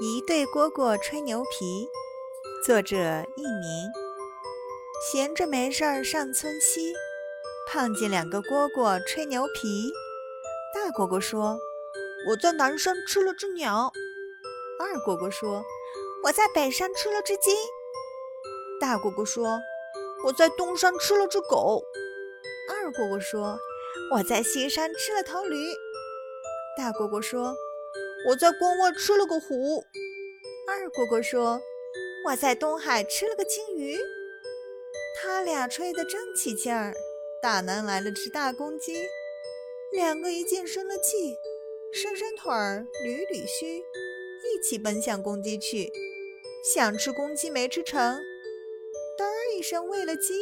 一对蝈蝈吹牛皮，作者佚名。闲着没事儿上村西，碰见两个蝈蝈吹牛皮。大蝈蝈说：“我在南山吃了只鸟。”二蝈蝈说：“我在北山吃了只鸡。”大蝈蝈说：“我在东山吃了只狗。”二蝈蝈说：“我在西山吃了头驴。”大蝈蝈说。我在关外吃了个虎。二蝈蝈说：“我在东海吃了个金鱼。”他俩吹得正起劲儿，大南来了只大公鸡，两个一见生了气，伸伸腿儿，捋捋须，一起奔向公鸡去，想吃公鸡没吃成，嘚儿一声喂了鸡。